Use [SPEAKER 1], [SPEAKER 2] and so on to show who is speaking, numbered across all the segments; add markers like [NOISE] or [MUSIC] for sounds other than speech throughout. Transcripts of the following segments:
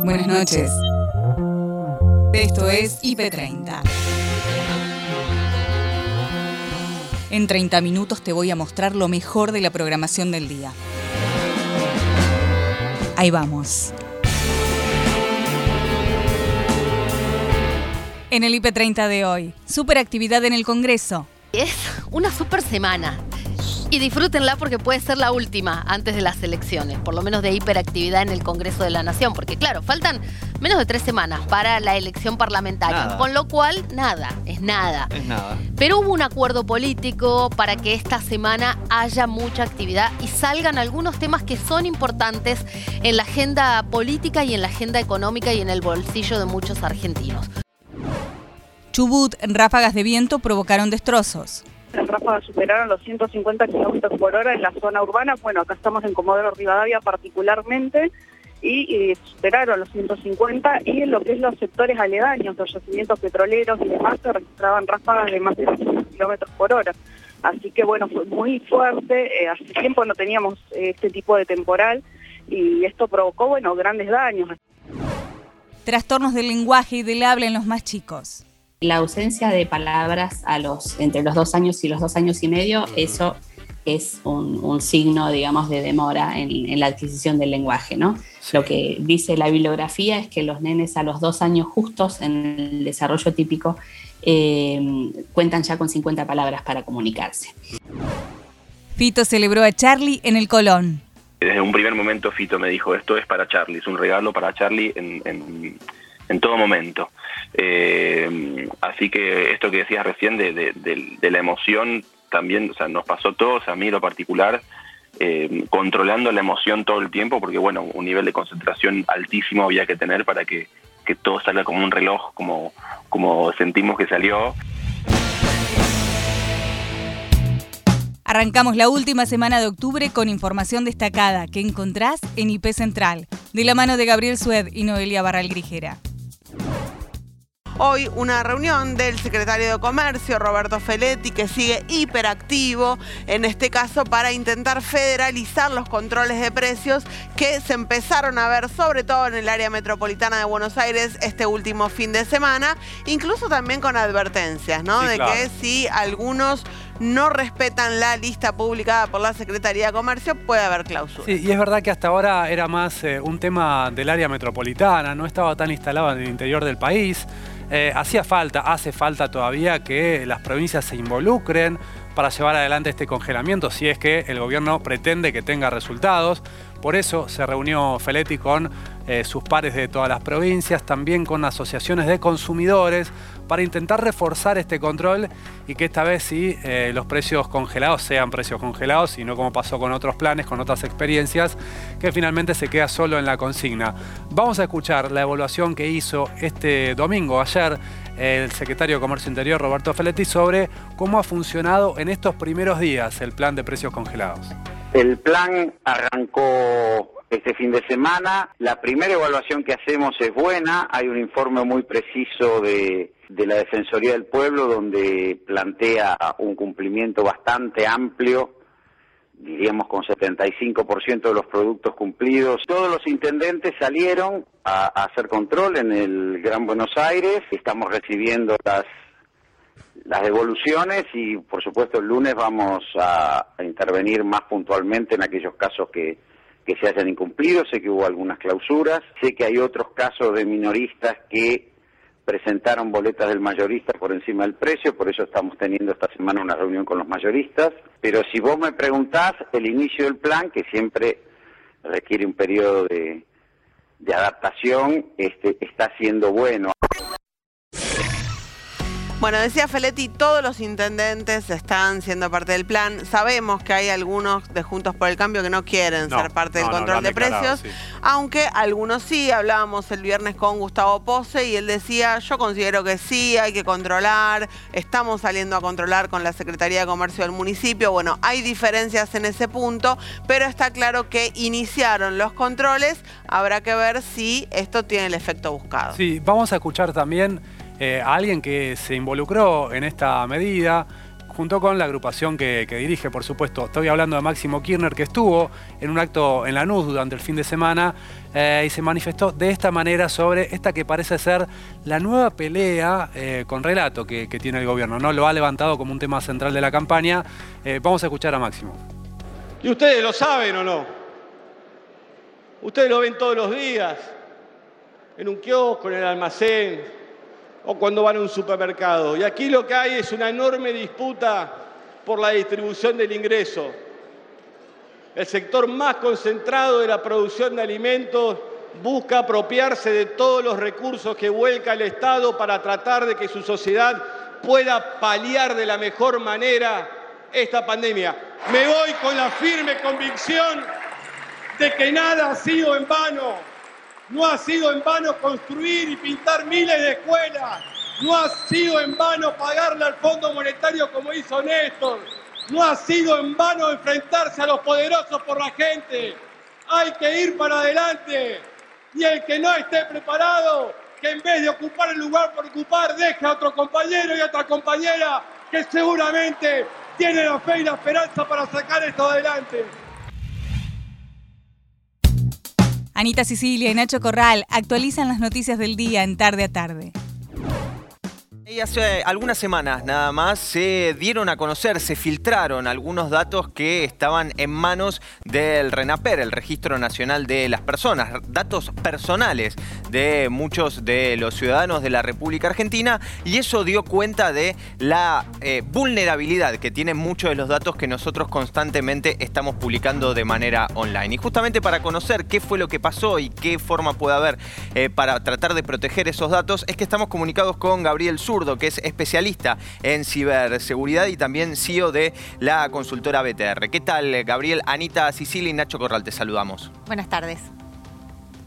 [SPEAKER 1] Buenas noches. Esto es IP30. En 30 minutos te voy a mostrar lo mejor de la programación del día. Ahí vamos. En el IP30 de hoy, superactividad en el Congreso.
[SPEAKER 2] Es una super semana. Y disfrútenla porque puede ser la última antes de las elecciones, por lo menos de hiperactividad en el Congreso de la Nación, porque claro, faltan menos de tres semanas para la elección parlamentaria,
[SPEAKER 3] Nada.
[SPEAKER 2] con lo cual nada, es nada.
[SPEAKER 3] Es nada.
[SPEAKER 2] Pero hubo un acuerdo político para que esta semana haya mucha actividad y salgan algunos temas que son importantes en la agenda política y en la agenda económica y en el bolsillo de muchos argentinos.
[SPEAKER 1] Chubut, ráfagas de viento provocaron destrozos.
[SPEAKER 4] Las ráfagas superaron los 150 kilómetros por hora en la zona urbana. Bueno, acá estamos en Comodoro Rivadavia particularmente y, superaron los 150 y en lo que es los sectores aledaños, los yacimientos petroleros y demás, se registraban ráfagas de más de 200 kilómetros por hora. Así que bueno, fue muy fuerte. eh, hace tiempo no teníamos eh, este tipo de temporal y esto provocó, bueno, grandes daños.
[SPEAKER 1] Trastornos del lenguaje y del habla en los más chicos.
[SPEAKER 5] La ausencia de palabras a los, entre los dos años y los dos años y medio, eso es un, un signo, digamos, de demora en, en la adquisición del lenguaje, ¿no? Lo que dice la bibliografía es que los nenes a los dos años justos en el desarrollo típico eh, cuentan ya con 50 palabras para comunicarse.
[SPEAKER 1] Fito celebró a Charlie en el Colón.
[SPEAKER 6] Desde un primer momento Fito me dijo, esto es para Charlie, es un regalo para Charlie en, en- en todo momento. Eh, así que esto que decías recién de, de- la emoción también, o sea, nos pasó a todos, a mí lo particular, eh, controlando la emoción todo el tiempo, porque bueno, un nivel de concentración altísimo había que tener para que, que todo salga como un reloj, como, como sentimos que salió.
[SPEAKER 1] Arrancamos la última semana de octubre con información destacada que encontrás en IP Central, de la mano de Gabriel Sued y Noelia Barral Grijera.
[SPEAKER 7] Hoy una reunión del secretario de Comercio, Roberto Feletti, que sigue hiperactivo, en este caso para intentar federalizar los controles de precios que se empezaron a ver sobre todo en el área metropolitana de Buenos Aires este último fin de semana, incluso también con advertencias, ¿no?
[SPEAKER 3] Sí,
[SPEAKER 7] de
[SPEAKER 3] claro.
[SPEAKER 7] que si algunos no respetan la lista publicada por la Secretaría de Comercio, puede haber clausura.
[SPEAKER 8] Sí, y es verdad que hasta ahora era más eh, un tema del área metropolitana, no estaba tan instalado en el interior del país. Eh, hacía falta, hace falta todavía que las provincias se involucren para llevar adelante este congelamiento, si es que el gobierno pretende que tenga resultados. Por eso se reunió Feletti con eh, sus pares de todas las provincias, también con asociaciones de consumidores, para intentar reforzar este control y que esta vez sí eh, los precios congelados sean precios congelados y no como pasó con otros planes, con otras experiencias, que finalmente se queda solo en la consigna. Vamos a escuchar la evaluación que hizo este domingo, ayer, el secretario de Comercio Interior, Roberto Feletti, sobre cómo ha funcionado en estos primeros días el plan de precios congelados.
[SPEAKER 9] El plan arrancó este fin de semana. La primera evaluación que hacemos es buena. Hay un informe muy preciso de, de la Defensoría del Pueblo donde plantea un cumplimiento bastante amplio, diríamos con 75% de los productos cumplidos. Todos los intendentes salieron a, hacer control en el Gran Buenos Aires. Estamos recibiendo las las devoluciones y por supuesto el lunes vamos a intervenir más puntualmente en aquellos casos que, que se hayan incumplido. Sé que hubo algunas clausuras, sé que hay otros casos de minoristas que presentaron boletas del mayorista por encima del precio, por eso estamos teniendo esta semana una reunión con los mayoristas. Pero si vos me preguntás, el inicio del plan, que siempre requiere un periodo de, de adaptación, este, está siendo bueno.
[SPEAKER 7] Bueno, decía Feletti, todos los intendentes están siendo parte del plan. Sabemos que hay algunos de Juntos por el Cambio que no quieren
[SPEAKER 8] No,
[SPEAKER 7] ser parte del
[SPEAKER 8] no,
[SPEAKER 7] control de precios,
[SPEAKER 8] sí.
[SPEAKER 7] aunque algunos sí. Hablábamos el viernes con Gustavo Pose y él decía, yo considero que sí, hay que controlar, estamos saliendo a controlar con la Secretaría de Comercio del municipio. Bueno, hay diferencias en ese punto, pero está claro que iniciaron los controles. Habrá que ver si esto tiene el efecto buscado.
[SPEAKER 8] Sí, vamos a escuchar también eh, a alguien que se involucró en esta medida, junto con la agrupación que, dirige, por supuesto. Estoy hablando de Máximo Kirchner, que estuvo en un acto en la NUS durante el fin de semana eh, y se manifestó de esta manera sobre esta que parece ser la nueva pelea eh, con relato que, tiene el gobierno. ¿no? Lo ha levantado como un tema central de la campaña. Vamos a escuchar a Máximo.
[SPEAKER 3] ¿Y ustedes lo saben o no? Ustedes lo ven todos los días, en un kiosco, en el almacén, o cuando van a un supermercado. Y aquí lo que hay es una enorme disputa por la distribución del ingreso. El sector más concentrado de la producción de alimentos busca apropiarse de todos los recursos que vuelca el Estado para tratar de que su sociedad pueda paliar de la mejor manera esta pandemia. Me voy con la firme convicción de que nada ha sido en vano no ha sido en vano construir y pintar miles de escuelas. No ha sido en vano pagarle al Fondo Monetario como hizo Néstor. No ha sido en vano enfrentarse a los poderosos por la gente. Hay que ir para adelante. Y el que no esté preparado, que en vez de ocupar el lugar por ocupar, deje a otro compañero y a otra compañera que seguramente tiene la fe y la esperanza para sacar esto adelante.
[SPEAKER 1] Anita Sicilia y Nacho Corral actualizan las noticias del día en tarde a tarde.
[SPEAKER 10] Hace algunas semanas nada más se dieron a conocer, se filtraron algunos datos que estaban en manos del RENAPER, el Registro Nacional de las Personas, datos personales de muchos de los ciudadanos de la República Argentina y eso dio cuenta de la eh, vulnerabilidad que tienen muchos de los datos que nosotros constantemente estamos publicando de manera online. Y justamente para conocer qué fue lo que pasó y qué forma puede haber eh, para tratar de proteger esos datos es que estamos comunicados con Gabriel Sur que es especialista en ciberseguridad y también CEO de la consultora BTR. ¿Qué tal, Gabriel, Anita Sicilia y Nacho Corral? Te saludamos.
[SPEAKER 2] Buenas tardes.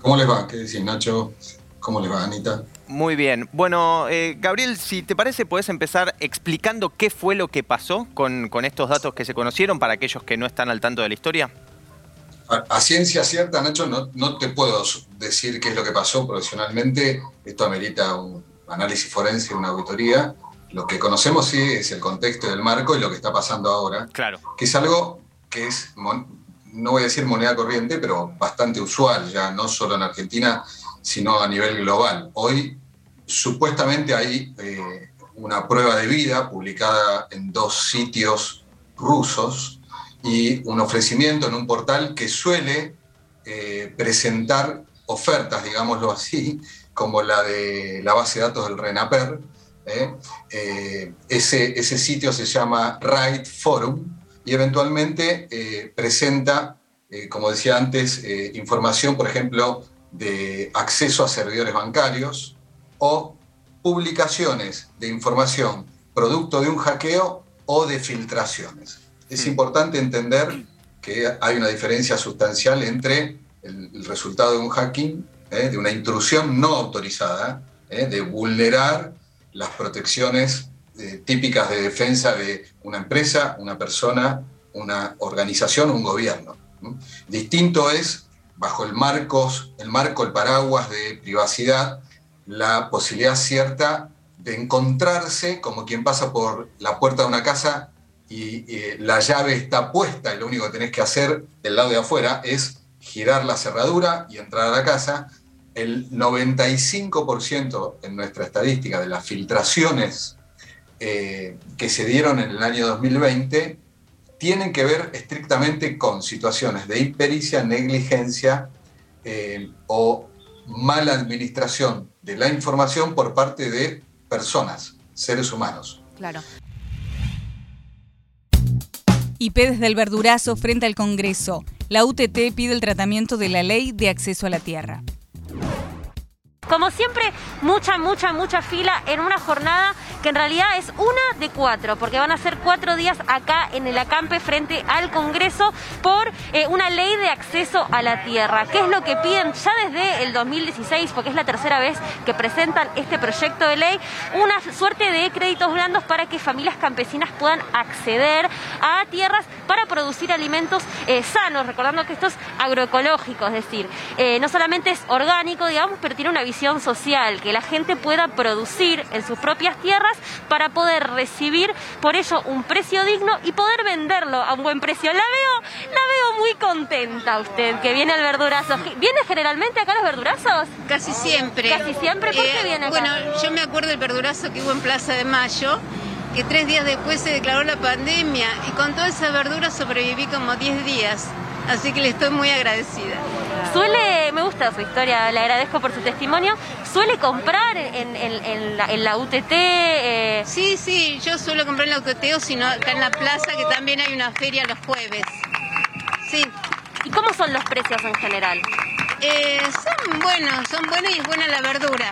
[SPEAKER 11] ¿Cómo les va? ¿Qué decís, Nacho? ¿Cómo les va, Anita?
[SPEAKER 10] Muy bien. Bueno, eh, Gabriel, si te parece, puedes empezar explicando qué fue lo que pasó con, estos datos que se conocieron para aquellos que no están al tanto de la historia.
[SPEAKER 11] A, ciencia cierta, Nacho, no, no, te puedo decir qué es lo que pasó profesionalmente. Esto amerita un, análisis forense, una auditoría. Lo que conocemos sí es el contexto del marco y lo que está pasando ahora.
[SPEAKER 10] Claro.
[SPEAKER 11] Que es algo que es, no voy a decir moneda corriente, pero bastante usual, ya no solo en Argentina, sino a nivel global. Hoy supuestamente hay eh, una prueba de vida publicada en dos sitios rusos y un ofrecimiento en un portal que suele eh, presentar ofertas, digámoslo así, como la de la base de datos del RENAPER. ¿eh? Eh, ese, ese, sitio se llama Right Forum y eventualmente eh, presenta, como decía antes, información, por ejemplo, de acceso a servidores bancarios o publicaciones de información producto de un hackeo o de filtraciones. Es mm. importante entender que hay una diferencia sustancial entre el resultado de un hacking ¿eh? de una intrusión no autorizada, ¿eh? de vulnerar las protecciones eh, típicas de defensa de una empresa, una persona, una organización, un gobierno. Distinto es, bajo el, marcos, el marco, el paraguas de privacidad, la posibilidad cierta de encontrarse como quien pasa por la puerta de una casa y, la llave está puesta y lo único que tenés que hacer del lado de afuera es girar la cerradura y entrar a la casa, el 95% en nuestra estadística de las filtraciones eh, que se dieron en el año 2020 tienen que ver estrictamente con situaciones de impericia, negligencia eh, o mala administración de la información por parte de personas, seres humanos.
[SPEAKER 2] Claro.
[SPEAKER 1] IP desde el verdurazo frente al Congreso. La UTT pide el tratamiento de la ley de acceso a la tierra.
[SPEAKER 12] Como siempre, mucha, mucha, mucha fila en una jornada que en realidad es una de cuatro, porque van a ser cuatro días acá en el acampe frente al Congreso por eh, una ley de acceso a la tierra. ¿Qué es lo que piden ya desde el 2016, porque es la tercera vez que presentan este proyecto de ley? Una suerte de créditos blandos para que familias campesinas puedan acceder a tierras para producir alimentos eh, sanos, recordando que esto es agroecológico, es decir, eh, no solamente es orgánico, digamos, pero tiene una visión social, que la gente pueda producir en sus propias tierras para poder recibir por ello un precio digno y poder venderlo a un buen precio. La veo, la veo muy contenta usted, que viene al verdurazo. ¿Viene generalmente acá a los verdurazos?
[SPEAKER 13] Casi siempre.
[SPEAKER 12] Casi siempre, ¿por qué
[SPEAKER 13] Eh,
[SPEAKER 12] viene acá?
[SPEAKER 13] Bueno, yo me acuerdo del verdurazo que hubo en Plaza de Mayo, que tres días después se declaró la pandemia y con toda esa verdura sobreviví como 10 días. Así que le estoy muy agradecida.
[SPEAKER 12] Suele, me gusta su historia, le agradezco por su testimonio. ¿Suele comprar en, en- en la, en la UTT? eh,
[SPEAKER 13] Sí, sí, yo suelo comprar en la autoteo, sino acá en la plaza que también hay una feria los jueves. Sí.
[SPEAKER 12] ¿Y cómo son los precios en general?
[SPEAKER 13] Eh, son buenos, son buenos y es buena la verdura.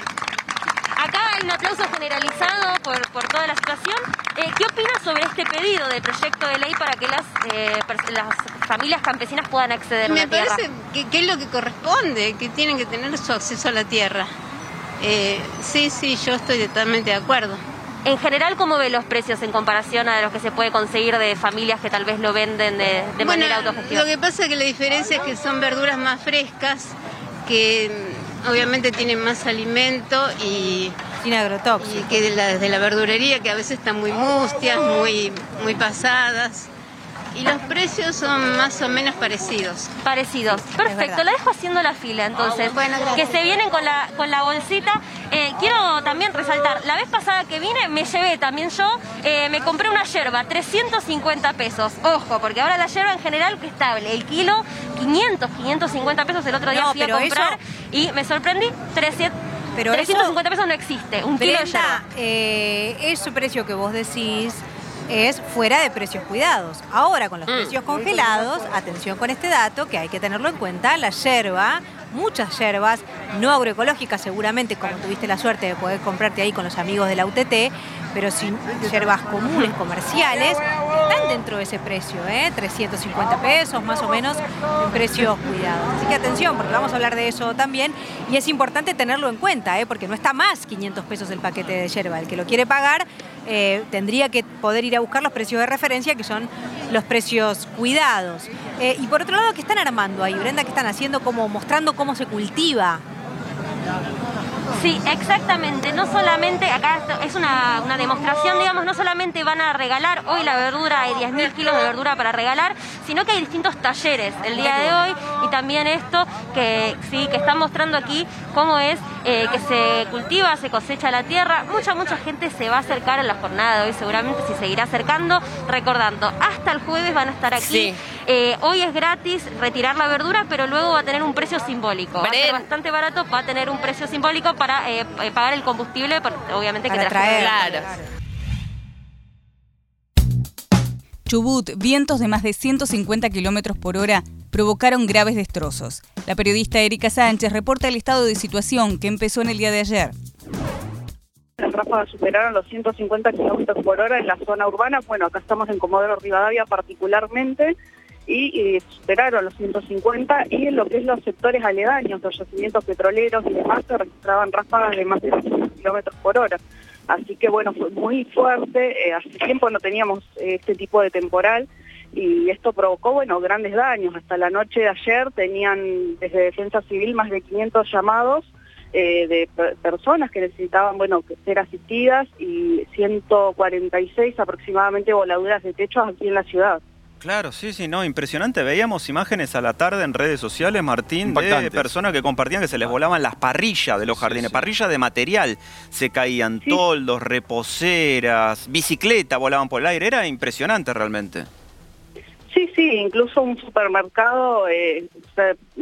[SPEAKER 12] Acá hay un aplauso generalizado por, por toda la situación. Eh, ¿Qué opinas sobre este pedido de proyecto de ley para que las, eh, las familias campesinas puedan acceder a
[SPEAKER 13] Me
[SPEAKER 12] una tierra?
[SPEAKER 13] parece que, que es lo que corresponde, que tienen que tener su acceso a la tierra. Eh, sí, sí, yo estoy totalmente de acuerdo.
[SPEAKER 12] En general, ¿cómo ve los precios en comparación a los que se puede conseguir de familias que tal vez lo venden de, de
[SPEAKER 13] Bueno,
[SPEAKER 12] manera autogestiva?
[SPEAKER 13] Lo que pasa es que la diferencia es que son verduras más frescas, que obviamente tienen más alimento y,
[SPEAKER 14] Sin agrotóxicos.
[SPEAKER 13] y que de la, de la verdurería que a veces están muy mustias, muy, muy pasadas. Y los precios son más o menos parecidos.
[SPEAKER 12] Parecidos. Perfecto, la dejo haciendo la fila entonces. que se vienen con la, con la bolsita. Eh, quiero también resaltar, la vez pasada que vine me llevé también yo, eh, me compré una yerba, 350 pesos. Ojo, porque ahora la yerba en general que estable. El kilo, 500, 550 pesos. El otro día
[SPEAKER 14] No,
[SPEAKER 12] fui a comprar y me sorprendí, 300,
[SPEAKER 14] Pero
[SPEAKER 12] 350 pesos no existe. Un kilo de.
[SPEAKER 14] Brenda, eh, ese precio que vos decís es fuera de precios cuidados. Ahora, con los
[SPEAKER 12] Mm.
[SPEAKER 14] precios congelados, atención con este dato que hay que tenerlo en cuenta, la yerba, muchas yerbas, no agroecológicas seguramente, como tuviste la suerte de poder comprarte ahí con los amigos de la UTT, pero sin yerbas comunes, [LAUGHS] comerciales, están dentro de ese precio, ¿eh? 350 pesos más o menos en precios cuidados. Así que atención, porque vamos a hablar de eso también y es importante tenerlo en cuenta, ¿eh? porque no está más 500 pesos el paquete de yerba. El que lo quiere pagar eh, tendría que poder ir a buscar los precios de referencia, que son los precios cuidados. Eh, y por otro lado, ¿qué están armando ahí, Brenda? ¿Qué están haciendo? Como mostrando cómo se cultiva.
[SPEAKER 12] Sí, exactamente. No solamente, acá es una, una demostración, digamos, no solamente van a regalar hoy la verdura, hay 10.000 kilos de verdura para regalar, sino que hay distintos talleres el día de hoy y también esto que sí, que están mostrando aquí cómo es eh, que se cultiva, se cosecha la tierra. Mucha, mucha gente se va a acercar a la jornada de hoy, seguramente se seguirá acercando, recordando, hasta el jueves van a estar aquí.
[SPEAKER 2] Sí.
[SPEAKER 12] Eh, hoy es gratis retirar la verdura, pero luego va a tener un precio simbólico. Va a ser bastante barato, va a tener un precio simbólico para eh, pagar el combustible, obviamente que
[SPEAKER 14] Para traer.
[SPEAKER 2] Claro.
[SPEAKER 1] Chubut, vientos de más de 150 kilómetros por hora provocaron graves destrozos. La periodista Erika Sánchez reporta el estado de situación que empezó en el día de ayer.
[SPEAKER 4] Las ráfagas superaron los 150 kilómetros por hora en la zona urbana. Bueno, acá estamos en Comodoro Rivadavia particularmente y, superaron los 150 y en lo que es los sectores aledaños, los yacimientos petroleros y demás se registraban ráfagas de más de 200 kilómetros por hora. Así que bueno, fue muy fuerte. eh, hace tiempo no teníamos eh, este tipo de temporal y esto provocó, bueno, grandes daños. Hasta la noche de ayer tenían desde Defensa Civil más de 500 llamados eh, de per- personas que necesitaban, bueno, que ser asistidas y 146 aproximadamente voladuras de techo aquí en la ciudad.
[SPEAKER 15] Claro, sí, sí, no, impresionante. Veíamos imágenes a la tarde en redes sociales, Martín, de personas que compartían que se les volaban las parrillas de los jardines, parrillas de material. Se caían
[SPEAKER 4] Sí.
[SPEAKER 15] toldos, reposeras, bicicleta volaban por el aire. Era impresionante realmente.
[SPEAKER 4] Sí, sí, incluso un supermercado, eh,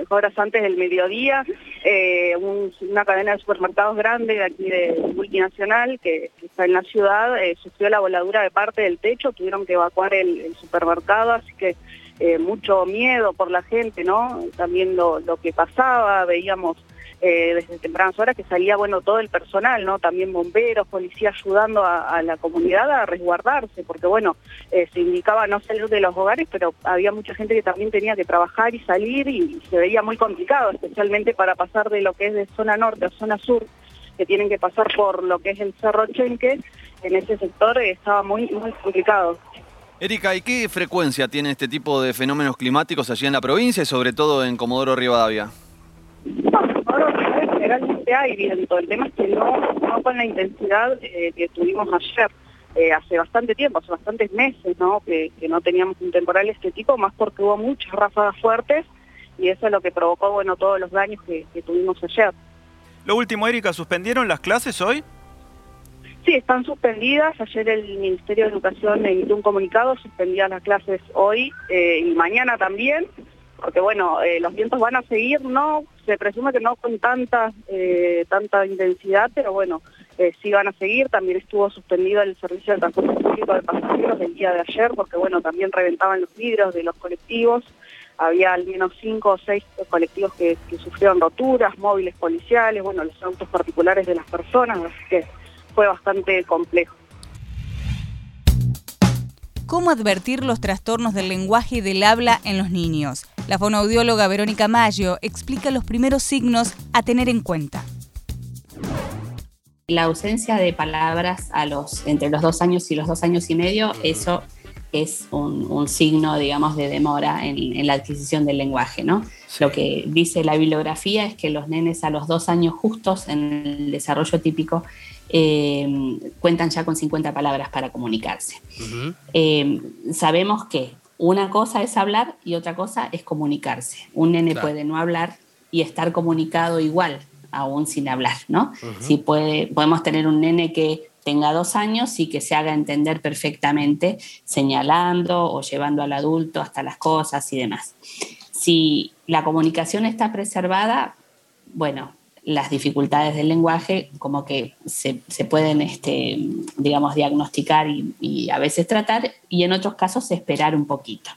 [SPEAKER 4] horas antes del mediodía, eh, un- una cadena de supermercados grande de aquí de multinacional que, está en la ciudad, eh, sufrió la voladura de parte del techo, tuvieron que evacuar el, supermercado, así que eh, mucho miedo por la gente, ¿no? También lo que pasaba, veíamos eh, desde tempranas horas que salía, bueno, todo el personal, ¿no? También bomberos, policía ayudando a, a la comunidad a resguardarse, porque bueno, eh, se indicaba no salir de los hogares, pero había mucha gente que también tenía que trabajar y salir y se veía muy complicado, especialmente para pasar de lo que es de zona norte a zona sur, que tienen que pasar por lo que es el Cerro Chenque, en ese sector eh, estaba muy, muy complicado.
[SPEAKER 16] Erika, ¿y qué frecuencia tiene este tipo de fenómenos climáticos allí en la provincia y sobre todo en Comodoro Rivadavia?
[SPEAKER 4] Generalmente hay viento, el tema es que no, no con la intensidad eh, que tuvimos ayer. Eh, hace bastante tiempo, hace bastantes meses, ¿no? Que, que, no teníamos un temporal de este tipo, más porque hubo muchas ráfagas fuertes y eso es lo que provocó, bueno, todos los daños que, que tuvimos ayer.
[SPEAKER 15] Lo último, Erika, ¿suspendieron las clases hoy?
[SPEAKER 4] Sí, están suspendidas. Ayer el Ministerio de Educación emitió un comunicado, suspendía las clases hoy eh, y mañana también, porque bueno, eh, los vientos van a seguir, no, se presume que no con tanta, eh, tanta intensidad, pero bueno, eh, sí van a seguir. También estuvo suspendido el servicio de transporte público de pasajeros el día de ayer, porque bueno, también reventaban los vidrios de los colectivos. Había al menos cinco o seis colectivos que, que sufrieron roturas, móviles policiales, bueno, los autos particulares de las personas, así que fue bastante complejo.
[SPEAKER 1] ¿Cómo advertir los trastornos del lenguaje y del habla en los niños? La fonoaudióloga Verónica Mayo explica los primeros signos a tener en cuenta.
[SPEAKER 5] La ausencia de palabras a los, entre los dos años y los dos años y medio, eso es un, un signo, digamos, de demora en, en, la adquisición del lenguaje, ¿no? Sí. Lo que dice la bibliografía es que los nenes a los dos años justos en el desarrollo típico eh, cuentan ya con 50 palabras para comunicarse. Uh -huh. eh, sabemos que una cosa es hablar y otra cosa es comunicarse. Un nene claro. puede no hablar y estar comunicado igual, aún sin hablar, ¿no? Uh -huh. Si puede, podemos tener un nene que tenga dos años y que se haga entender perfectamente, señalando o llevando al adulto hasta las cosas y demás. Si la comunicación está preservada, bueno, las dificultades del lenguaje como que se, se pueden, este, digamos, diagnosticar y, y, a veces tratar y en otros casos esperar un poquito.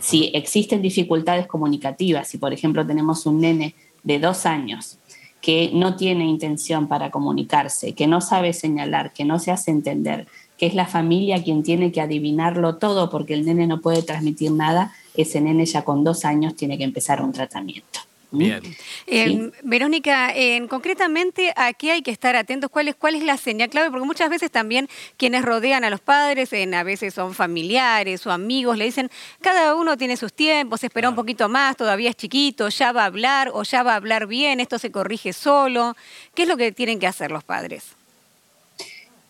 [SPEAKER 5] Si existen dificultades comunicativas, si por ejemplo tenemos un nene de dos años que no tiene intención para comunicarse, que no sabe señalar, que no se hace entender, que es la familia quien tiene que adivinarlo todo porque el nene no puede transmitir nada, ese nene ya con dos años tiene que empezar un tratamiento.
[SPEAKER 14] Bien. Eh, sí. Verónica, eh, concretamente, ¿a qué hay que estar atentos? ¿Cuál es, ¿Cuál es la señal clave? Porque muchas veces también quienes rodean a los padres, en, a veces son familiares o amigos, le dicen, cada uno tiene sus tiempos, espera claro. un poquito más, todavía es chiquito, ya va a hablar o ya va a hablar bien, esto se corrige solo. ¿Qué es lo que tienen que hacer los padres?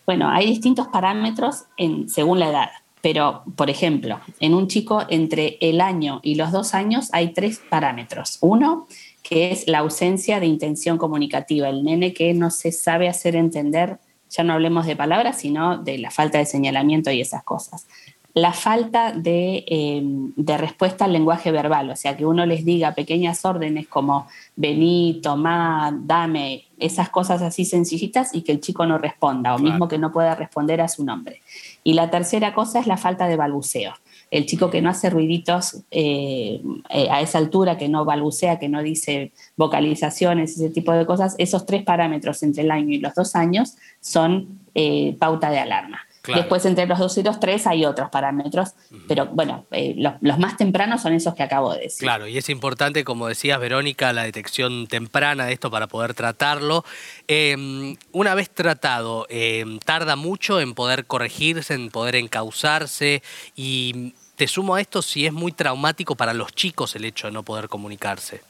[SPEAKER 5] Bueno, hay distintos parámetros en, según la edad. Pero, por ejemplo, en un chico entre el año y los dos años hay tres parámetros. Uno, que es la ausencia de intención comunicativa, el nene que no se sabe hacer entender, ya no hablemos de palabras, sino de la falta de señalamiento y esas cosas. La falta de, eh, de respuesta al lenguaje verbal, o sea, que uno les diga pequeñas órdenes como vení, tomá, dame, esas cosas así sencillitas y que el chico no responda, o claro. mismo que no pueda responder a su nombre. Y la tercera cosa es la falta de balbuceo. El chico que no hace ruiditos eh, eh, a esa altura, que no balbucea, que no dice vocalizaciones, ese tipo de cosas, esos tres parámetros entre el año y los dos años son eh, pauta de alarma. Claro. Después, entre los dos y los tres, hay otros parámetros, uh -huh. pero bueno, eh, los, los, más tempranos son esos que acabo de decir.
[SPEAKER 16] Claro, y es importante, como decías, Verónica, la detección temprana de esto para poder tratarlo. Eh, una vez tratado, eh, tarda mucho en poder corregirse, en poder encauzarse, y te sumo a esto si es muy traumático para los chicos el hecho de no poder comunicarse.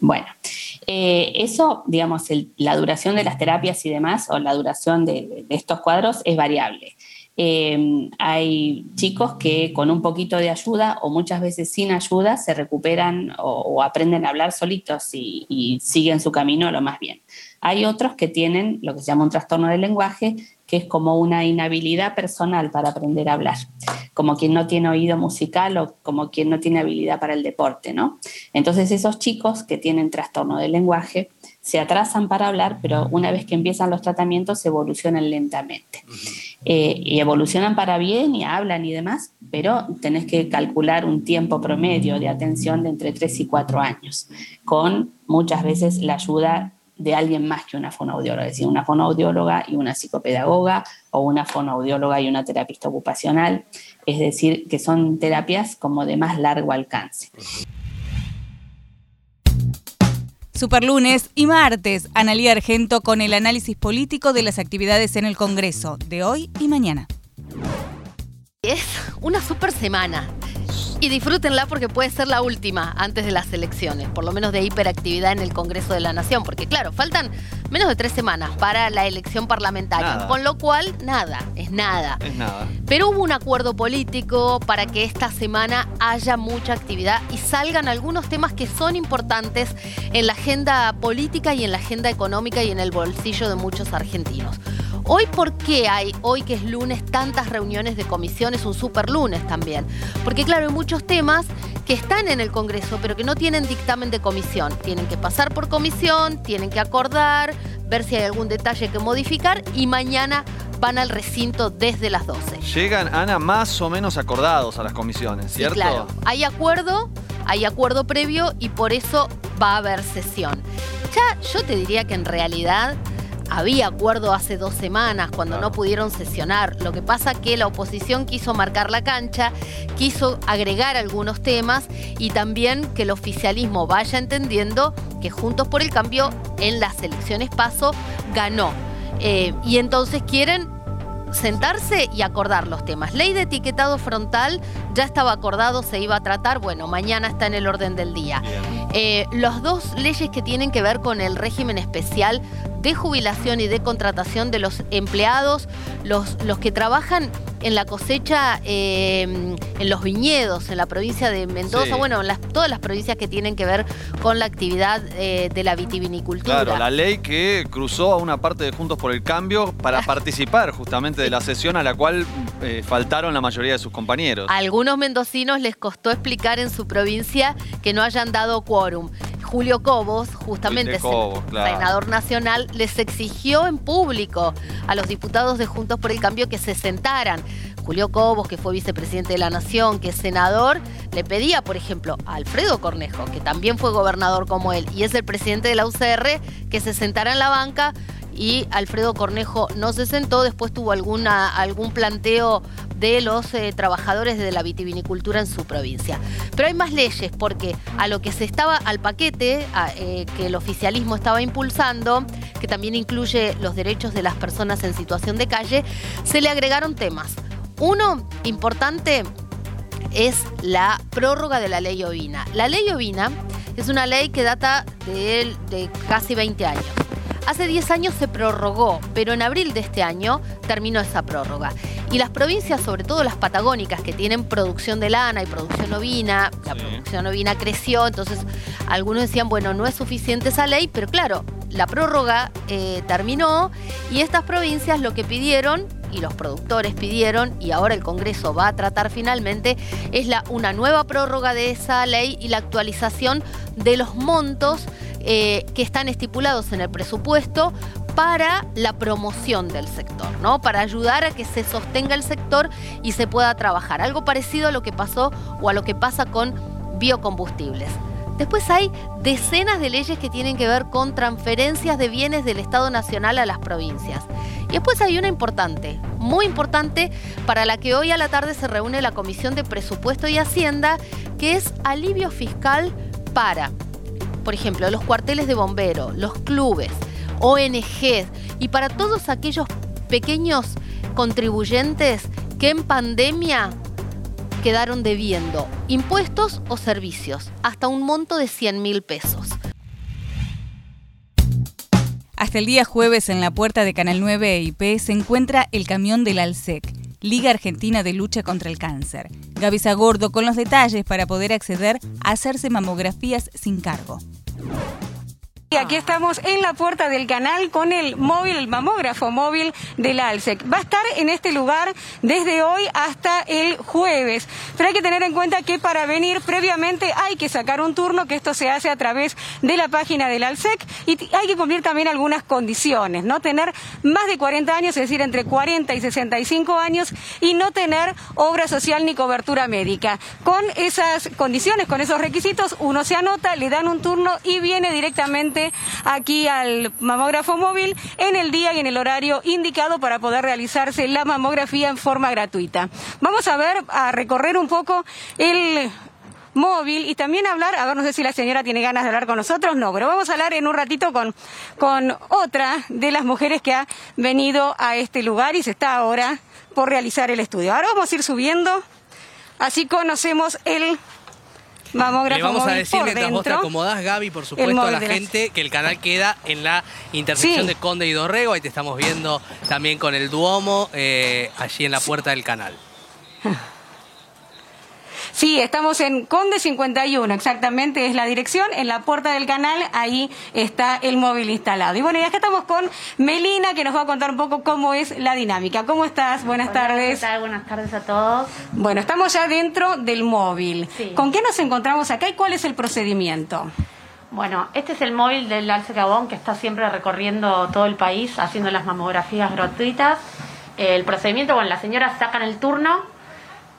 [SPEAKER 5] Bueno, eh, eso, digamos, la duración de las terapias y demás, o la duración de, estos cuadros es variable. Eh, hay chicos que con un poquito de ayuda o muchas veces sin ayuda se recuperan o, o aprenden a hablar solitos y, y, siguen su camino lo más bien. Hay otros que tienen lo que se llama un trastorno del lenguaje, que es como una inhabilidad personal para aprender a hablar, como quien no tiene oído musical o como quien no tiene habilidad para el deporte, ¿no? Entonces esos chicos que tienen trastorno del lenguaje se atrasan para hablar, pero una vez que empiezan los tratamientos evolucionan lentamente. Eh, y evolucionan para bien y hablan y demás, pero tenés que calcular un tiempo promedio de atención de entre 3 y 4 años, con muchas veces la ayuda de alguien más que una fonoaudióloga, es decir, una fonoaudióloga y una psicopedagoga o una fonoaudióloga y una terapista ocupacional, es decir, que son terapias como de más largo alcance.
[SPEAKER 1] Superlunes y martes, Analía Argento con el análisis político de las actividades en el Congreso de hoy y mañana.
[SPEAKER 2] Es una super semana Y disfrútenla porque puede ser la última antes de las elecciones, por lo menos de hiperactividad en el Congreso de la Nación, porque claro, faltan menos de tres semanas para la elección parlamentaria,
[SPEAKER 17] Nada.
[SPEAKER 2] con lo cual nada, es nada.
[SPEAKER 17] Es nada.
[SPEAKER 2] Pero hubo un acuerdo político para que esta semana haya mucha actividad y salgan algunos temas que son importantes en la agenda política y en la agenda económica y en el bolsillo de muchos argentinos. Hoy, ¿por qué hay, hoy que es lunes, tantas reuniones de comisiones, un super lunes también? Porque claro, hay muchos temas que están en el Congreso, pero que no tienen dictamen de comisión. Tienen que pasar por comisión, tienen que acordar, ver si hay algún detalle que modificar y mañana van al recinto desde las 12.
[SPEAKER 17] Llegan, Ana, más o menos acordados a las comisiones,
[SPEAKER 2] Sí,
[SPEAKER 17] ¿cierto?
[SPEAKER 2] claro. Hay acuerdo, hay acuerdo previo y por eso va a haber sesión. Ya yo te diría que en realidad había acuerdo hace dos semanas cuando no pudieron sesionar. Lo que pasa que la oposición quiso marcar la cancha, quiso agregar algunos temas y también que el oficialismo vaya entendiendo que Juntos por el Cambio en las elecciones paso ganó. Eh, y entonces quieren sentarse y acordar los temas. Ley de etiquetado frontal ya estaba acordado, se iba a tratar, bueno, mañana está en el orden del día. Eh, las dos leyes que tienen que ver con el régimen especial de jubilación y de contratación de los empleados, los, los que trabajan en la cosecha, eh, en los viñedos, en la provincia de Mendoza,
[SPEAKER 17] Sí.
[SPEAKER 2] bueno, en las- todas las provincias que tienen que ver con la actividad eh, de la vitivinicultura.
[SPEAKER 17] Claro, la ley que cruzó a una parte de Juntos por el Cambio para [LAUGHS] participar justamente de la sesión a la cual eh, faltaron la mayoría de sus compañeros.
[SPEAKER 2] A algunos mendocinos les costó explicar en su provincia que no hayan dado quórum. Julio Cobos, justamente
[SPEAKER 17] Cobos, claro.
[SPEAKER 2] senador nacional, les exigió en público a los diputados de Juntos por el Cambio que se sentaran. Julio Cobos, que fue vicepresidente de la Nación, que es senador, le pedía, por ejemplo, a Alfredo Cornejo, que también fue gobernador como él y es el presidente de la UCR, que se sentara en la banca y Alfredo Cornejo no se sentó, después tuvo algún planteo de los eh, trabajadores de la vitivinicultura en su provincia. Pero hay más leyes porque a lo que se estaba, al paquete eh, que el oficialismo estaba impulsando, que también incluye los derechos de las personas en situación de calle, se le agregaron temas. Uno importante es la prórroga de la ley ovina. La ley ovina es una ley que data de casi 20 años. Hace 10 años se prorrogó, pero en abril de este año terminó esa prórroga. Y las provincias, sobre todo las patagónicas, que tienen producción de lana y producción ovina, la producción ovina creció, entonces algunos decían, bueno, no es suficiente esa ley, pero claro, la prórroga eh, terminó y estas provincias lo que pidieron y los productores pidieron, y ahora el Congreso va a tratar finalmente, es una nueva prórroga de esa ley y la actualización de los montos eh, que están estipulados en el presupuesto para la promoción del sector, ¿no? Para ayudar a que se sostenga el sector y se pueda trabajar. Algo parecido a lo que pasó o a lo que pasa con biocombustibles. Después hay decenas de leyes que tienen que ver con transferencias de bienes del Estado Nacional a las provincias. Y después hay una importante, muy importante, para la que hoy a la tarde se reúne la Comisión de Presupuesto y Hacienda, que es alivio fiscal para, por ejemplo, los cuarteles de bomberos, los clubes, ONGs y para todos aquellos pequeños contribuyentes que en pandemia quedaron debiendo impuestos o servicios, hasta un monto de 100 mil pesos.
[SPEAKER 1] Hasta el día jueves en la puerta de Canal 9 EIP se encuentra el camión del ALSEC, Liga Argentina de Lucha contra el Cáncer. Gaby Gordo con los detalles para poder acceder a hacerse mamografías sin cargo.
[SPEAKER 18] Y aquí estamos en la puerta del canal con el móvil, el mamógrafo móvil del ALSEC. Va a estar en este lugar desde hoy hasta el jueves. Pero hay que tener en cuenta que para venir previamente hay que sacar un turno, que esto se hace a través de la página del ALSEC y hay que cumplir también algunas condiciones, ¿no? Tener más de 40 años, es decir, entre 40 y 65 años y no tener obra social ni cobertura médica. Con esas condiciones, con esos requisitos, uno se anota, le dan un turno y viene directamente aquí al mamógrafo móvil en el día y en el horario indicado para poder realizarse la mamografía en forma gratuita. Vamos a ver, a recorrer un poco el móvil y también hablar, a ver, no sé si la señora tiene ganas de hablar con nosotros, no, pero vamos a hablar en un ratito con, con otra de las mujeres que ha venido a este lugar y se está ahora por realizar el estudio. Ahora vamos a ir subiendo Así conocemos el mamógrafo
[SPEAKER 16] Le vamos a
[SPEAKER 18] móvil
[SPEAKER 16] decir
[SPEAKER 18] por
[SPEAKER 16] mientras vos te
[SPEAKER 18] dentro.
[SPEAKER 16] acomodás, Gaby, por supuesto, a la gente que el canal queda en la intersección
[SPEAKER 18] Sí.
[SPEAKER 16] de Conde y Dorrego. Ahí te estamos viendo también con el Duomo, eh, allí en la puerta del canal. [LAUGHS]
[SPEAKER 18] Sí, estamos en Conde 51, exactamente es la dirección. En la puerta del canal, ahí está el móvil instalado. Y bueno, y acá estamos con Melina, que nos va a contar un poco cómo es la dinámica. ¿Cómo estás? Buenas
[SPEAKER 19] Hola,
[SPEAKER 18] tardes.
[SPEAKER 19] ¿qué tal? Buenas tardes a todos.
[SPEAKER 18] Bueno, estamos ya dentro del móvil.
[SPEAKER 19] Sí.
[SPEAKER 18] ¿Con qué nos encontramos acá y cuál es el procedimiento?
[SPEAKER 19] Bueno, este es el móvil del Alce Gabón que está siempre recorriendo todo el país haciendo las mamografías gratuitas. El procedimiento, bueno, las señoras sacan el turno,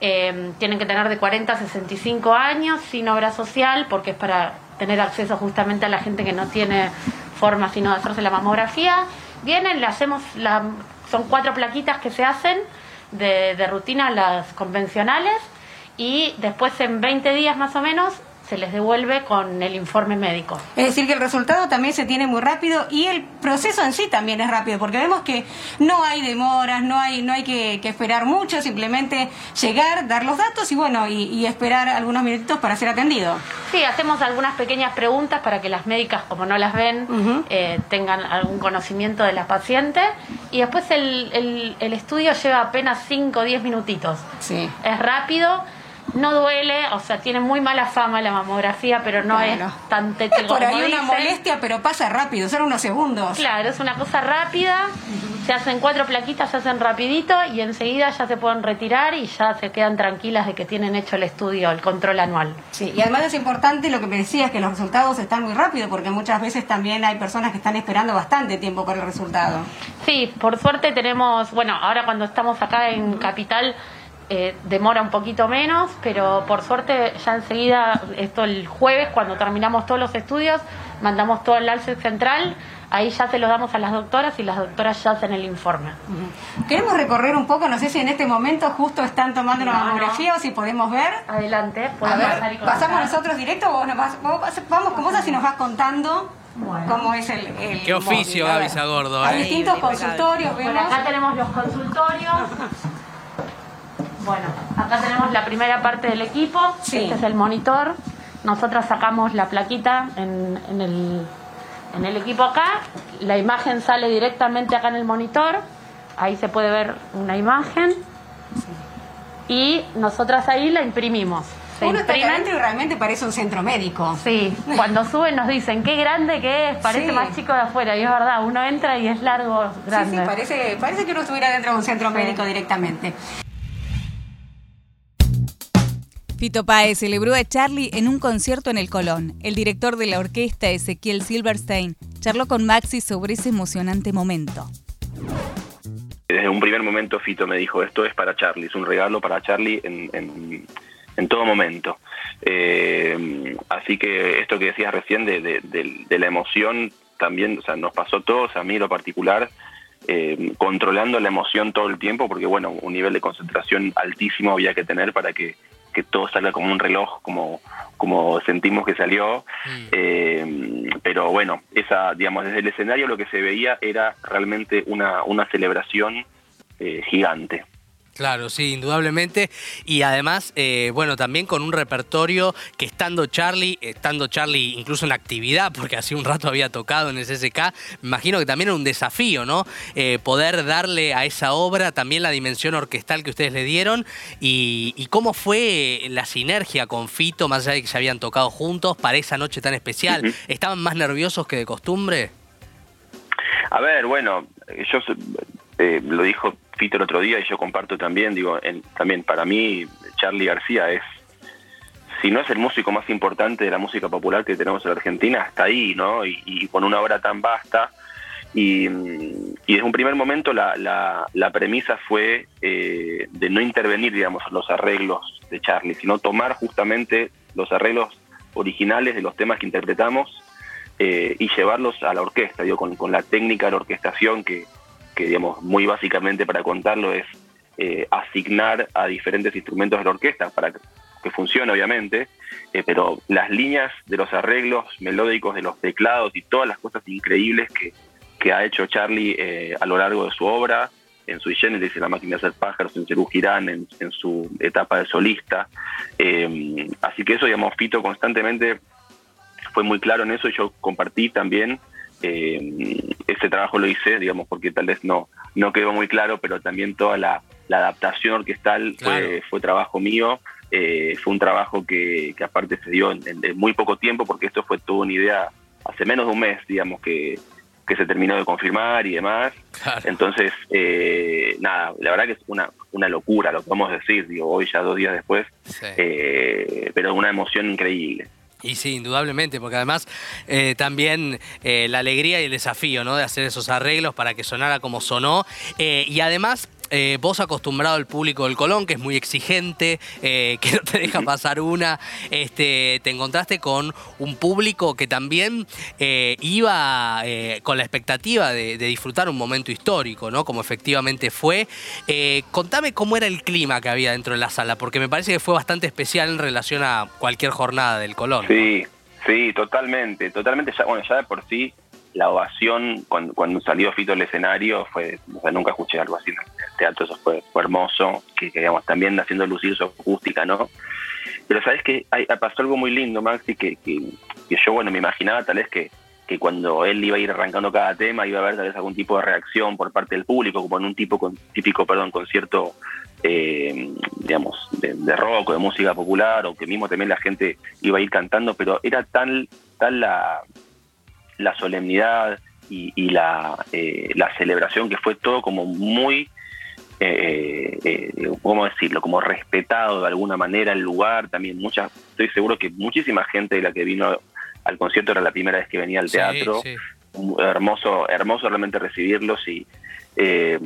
[SPEAKER 19] eh, tienen que tener de 40 a 65 años, sin obra social, porque es para tener acceso justamente a la gente que no tiene forma sino de hacerse la mamografía. Vienen, le hacemos, la, son cuatro plaquitas que se hacen de, de rutina, las convencionales, y después en 20 días más o menos se les devuelve con el informe médico.
[SPEAKER 18] Es decir, que el resultado también se tiene muy rápido y el proceso en sí también es rápido, porque vemos que no hay demoras, no hay, no hay que, que esperar mucho, simplemente llegar, dar los datos y bueno, y, y esperar algunos minutitos para ser atendido.
[SPEAKER 19] Sí, hacemos algunas pequeñas preguntas para que las médicas, como no las ven, eh, tengan algún conocimiento de la paciente. Y después el, el- el estudio lleva apenas 5 o 10 minutitos.
[SPEAKER 18] Sí.
[SPEAKER 19] Es rápido, no duele, o sea, tiene muy mala fama la mamografía, pero no
[SPEAKER 18] Claro.
[SPEAKER 19] es tan tétrico
[SPEAKER 18] Por ahí
[SPEAKER 19] como
[SPEAKER 18] una
[SPEAKER 19] dicen.
[SPEAKER 18] molestia, pero pasa rápido, son unos segundos.
[SPEAKER 19] Claro, es una cosa rápida, se hacen cuatro plaquitas, se hacen rapidito y enseguida ya se pueden retirar y ya se quedan tranquilas de que tienen hecho el estudio, el control anual.
[SPEAKER 18] Sí, y además es importante lo que me decías, que los resultados están muy rápido, porque muchas veces también hay personas que están esperando bastante tiempo por el resultado.
[SPEAKER 19] Sí, por suerte tenemos, bueno, ahora cuando estamos acá en Capital eh, demora un poquito menos, pero por suerte ya enseguida, esto el jueves, cuando terminamos todos los estudios, mandamos todo al alce central, ahí ya se lo damos a las doctoras y las doctoras ya hacen el informe.
[SPEAKER 18] Queremos recorrer un poco, no sé si en este momento justo están tomando una
[SPEAKER 19] No,
[SPEAKER 18] mamografía o si podemos ver.
[SPEAKER 19] Adelante,
[SPEAKER 18] A
[SPEAKER 19] podemos
[SPEAKER 18] ver,
[SPEAKER 19] pasar y
[SPEAKER 18] ¿pasamos nosotros directo o vos nos vas- vos vamos con vos así nos vas contando cómo es el, el
[SPEAKER 16] Qué oficio, Gaby. Sagordo.
[SPEAKER 18] Hay
[SPEAKER 16] ¿eh?
[SPEAKER 18] distintos consultorios,
[SPEAKER 19] Bueno,
[SPEAKER 18] vemos.
[SPEAKER 19] acá tenemos los consultorios. [LAUGHS] Bueno, acá tenemos la primera parte del equipo.
[SPEAKER 18] Sí.
[SPEAKER 19] Este es el monitor. Nosotras sacamos la plaquita en, en el, en el equipo acá. La imagen sale directamente acá en el monitor. Ahí se puede ver una imagen. Y nosotras ahí la imprimimos. Se
[SPEAKER 18] Uno está
[SPEAKER 19] imprimen.
[SPEAKER 18] adentro y realmente parece un centro médico.
[SPEAKER 19] Sí, cuando suben nos dicen qué grande que es, parece
[SPEAKER 18] Sí.
[SPEAKER 19] más chico de afuera, y es verdad, uno entra y es largo, grande.
[SPEAKER 18] Sí, sí, parece, parece que uno estuviera dentro de un centro
[SPEAKER 19] Sí.
[SPEAKER 18] médico directamente.
[SPEAKER 1] Fito Páez celebró a Charlie en un concierto en el Colón. El director de la orquesta, Ezequiel Silverstein, charló con Maxi sobre ese emocionante momento.
[SPEAKER 6] Desde un primer momento Fito me dijo, esto es para Charlie, es un regalo para Charlie en, todo momento. Eh, así que esto que decías recién de, la emoción, también o sea, nos pasó a todos, a mí lo particular, eh, controlando la emoción todo el tiempo, porque bueno, un nivel de concentración altísimo había que tener para que, que todo salga como un reloj, como, como sentimos que salió. Eh, pero bueno, esa, digamos, desde el escenario lo que se veía era realmente una, una celebración eh, gigante.
[SPEAKER 16] Claro, sí, indudablemente. Y además, eh, bueno, también con un repertorio que estando Charlie, estando Charlie incluso en actividad, porque hace un rato había tocado en el SSK, me imagino que también era un desafío, ¿no? Eh, poder darle a esa obra también la dimensión orquestal que ustedes le dieron y, y cómo fue la sinergia con Fito, más allá de que se habían tocado juntos, para esa noche tan especial. ¿Estaban más nerviosos que de costumbre?
[SPEAKER 6] A ver, bueno, yo eh, lo dijo Fito el otro día y yo comparto también, digo, en- también para mí Charlie García es, si no es el músico más importante de la música popular que tenemos en Argentina, está ahí, ¿no? Y, con una obra tan vasta. Y, y desde un primer momento la, la, la premisa fue eh, de no intervenir, digamos, en los arreglos de Charlie, sino tomar justamente los arreglos originales de los temas que interpretamos eh, y llevarlos a la orquesta, digo, con, con la técnica de la orquestación que, que, digamos, muy básicamente para contarlo es eh, asignar a diferentes instrumentos de la orquesta para que, funcione, obviamente, eh, pero las líneas de los arreglos melódicos de los teclados y todas las cosas increíbles que, que ha hecho Charlie eh, a lo largo de su obra, en su generis, en la máquina de hacer pájaros, en Cerú Girán, en, en, su etapa de solista. Eh, así que eso, digamos, Fito constantemente fue muy claro en eso y yo compartí también eh, ese trabajo lo hice, digamos, porque tal vez no, no quedó muy claro, pero también toda la, la adaptación orquestal fue, fue trabajo mío. Eh, fue un trabajo que, que aparte se dio en, en, muy poco tiempo, porque esto fue toda una idea hace menos de un mes, digamos, que, que se terminó de confirmar y demás. Entonces, eh, nada, la verdad que es una, una locura, lo podemos decir, digo, hoy ya dos días después, eh, pero una emoción increíble.
[SPEAKER 16] Y sí, indudablemente, porque además eh, también eh, la alegría y el desafío ¿no? de hacer esos arreglos para que sonara como sonó. Eh, y además eh, vos acostumbrado al público del Colón, que es muy exigente, eh, [LAUGHS] que no te deja pasar una, este, te encontraste con un público que también eh, iba con la expectativa de, de, disfrutar un momento histórico, ¿no? Como efectivamente fue. Contame cómo era el clima que había dentro de la sala, porque me parece que fue bastante especial en relación a cualquier jornada del Colón.
[SPEAKER 6] Sí, sí, totalmente, totalmente. Ya, bueno, ya de por sí la ovación cuando, salió Fito al escenario fue, nunca escuché algo así en el teatro, eso fue, fue hermoso, que, digamos también haciendo lucir su acústica, ¿no? Pero sabes que pasó algo muy lindo, Maxi, que, que, yo, bueno, me imaginaba tal vez que, que cuando él iba a ir arrancando cada tema iba a haber tal vez algún tipo de reacción por parte del público, como en un tipo con, típico, perdón, concierto, eh, digamos, de, de rock o de música popular, o que mismo también la gente iba a ir cantando, pero era tal, tal la la solemnidad y, y la, eh, la, celebración que fue todo como muy, eh, eh, ¿cómo decirlo? Como respetado de alguna manera el lugar, también muchas, estoy seguro que muchísima gente de la que vino al concierto era la primera vez que venía al teatro, sí, sí. hermoso, hermoso realmente recibirlos y, eh,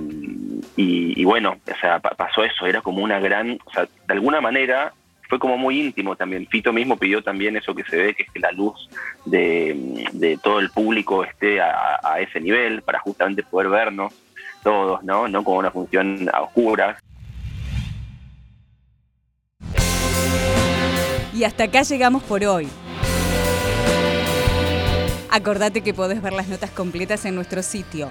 [SPEAKER 6] y, y, bueno, o sea, pasó eso, era como una gran, o sea, de alguna manera fue como muy íntimo también. Fito mismo pidió también eso que se ve, que es que la luz de, de todo el público esté a, ese nivel para justamente poder vernos todos, ¿no? No como una función a oscuras.
[SPEAKER 1] Y hasta acá llegamos por hoy. Acordate que podés ver las notas completas en nuestro sitio